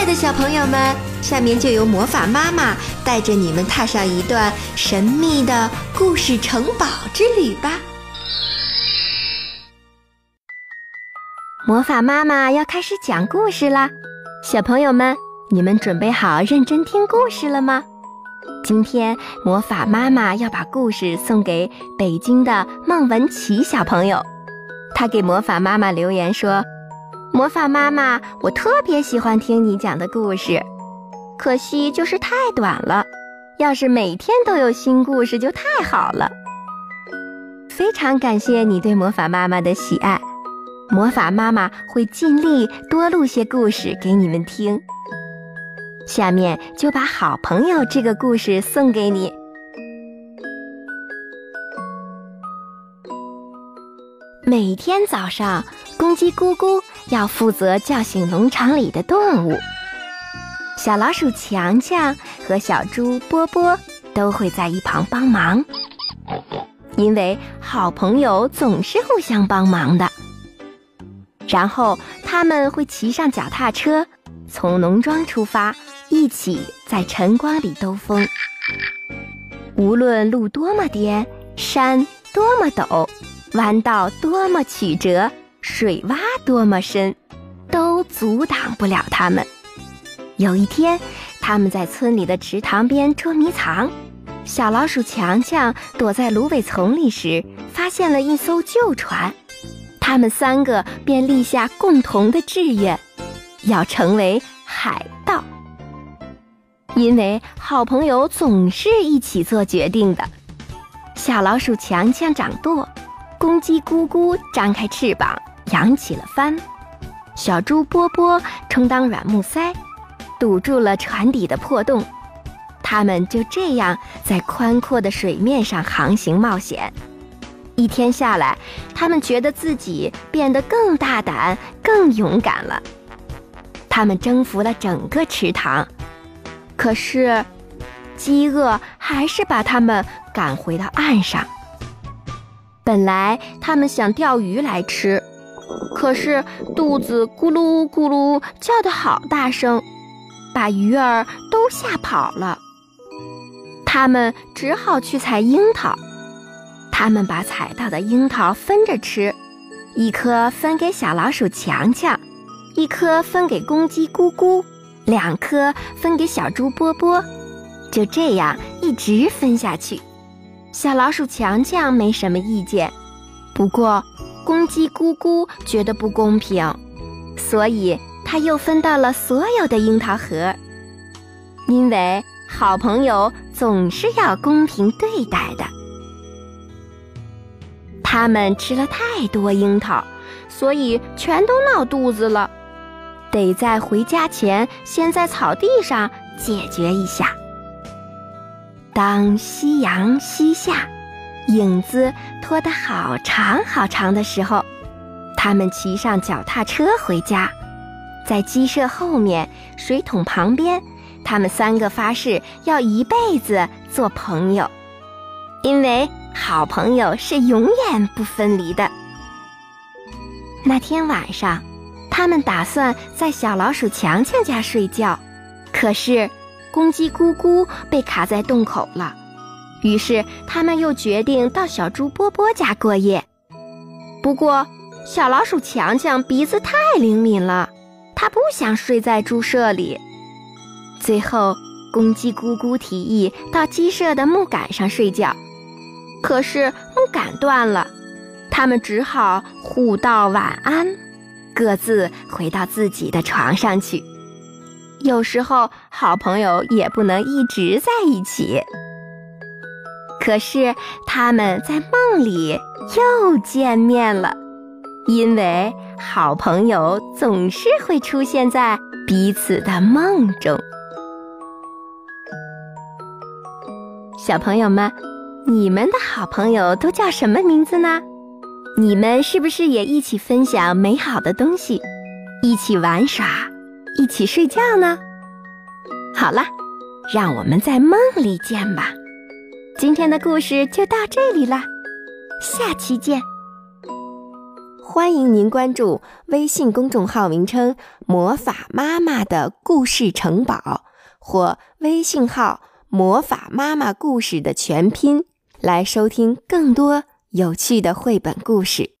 爱的小朋友们，下面就由魔法妈妈带着你们踏上一段神秘的故事城堡之旅吧。魔法妈妈要开始讲故事啦，小朋友们，你们准备好认真听故事了吗？今天魔法妈妈要把故事送给北京的孟文琪小朋友，他给魔法妈妈留言说。魔法妈妈，我特别喜欢听你讲的故事，可惜就是太短了。要是每天都有新故事就太好了。非常感谢你对魔法妈妈的喜爱，魔法妈妈会尽力多录些故事给你们听。下面就把好朋友这个故事送给你。每天早上，公鸡咕咕。要负责叫醒农场里的动物，小老鼠强强和小猪波波都会在一旁帮忙，因为好朋友总是互相帮忙的。然后他们会骑上脚踏车，从农庄出发，一起在晨光里兜风。无论路多么颠，山多么陡，弯道多么曲折。水洼多么深，都阻挡不了他们。有一天，他们在村里的池塘边捉迷藏，小老鼠强强躲在芦苇丛里时，发现了一艘旧船。他们三个便立下共同的志愿，要成为海盗。因为好朋友总是一起做决定的。小老鼠强强掌舵，公鸡咕咕张开翅膀。扬起了帆，小猪波波充当软木塞，堵住了船底的破洞。他们就这样在宽阔的水面上航行冒险。一天下来，他们觉得自己变得更大胆、更勇敢了。他们征服了整个池塘，可是，饥饿还是把他们赶回到岸上。本来他们想钓鱼来吃。可是肚子咕噜咕噜叫得好大声，把鱼儿都吓跑了。他们只好去采樱桃。他们把采到的樱桃分着吃，一颗分给小老鼠强强，一颗分给公鸡咕咕，两颗分给小猪波波。就这样一直分下去。小老鼠强强没什么意见，不过。公鸡咕咕觉得不公平，所以他又分到了所有的樱桃核。因为好朋友总是要公平对待的。他们吃了太多樱桃，所以全都闹肚子了，得在回家前先在草地上解决一下。当夕阳西下。影子拖得好长好长的时候，他们骑上脚踏车回家，在鸡舍后面水桶旁边，他们三个发誓要一辈子做朋友，因为好朋友是永远不分离的。那天晚上，他们打算在小老鼠强强家睡觉，可是公鸡咕咕被卡在洞口了。于是，他们又决定到小猪波波家过夜。不过，小老鼠强强鼻子太灵敏了，它不想睡在猪舍里。最后，公鸡咕咕提议到鸡舍的木杆上睡觉，可是木杆断了，他们只好互道晚安，各自回到自己的床上去。有时候，好朋友也不能一直在一起。可是他们在梦里又见面了，因为好朋友总是会出现在彼此的梦中。小朋友们，你们的好朋友都叫什么名字呢？你们是不是也一起分享美好的东西，一起玩耍，一起睡觉呢？好了，让我们在梦里见吧。今天的故事就到这里了，下期见。欢迎您关注微信公众号名称“魔法妈妈的故事城堡”或微信号“魔法妈妈故事”的全拼，来收听更多有趣的绘本故事。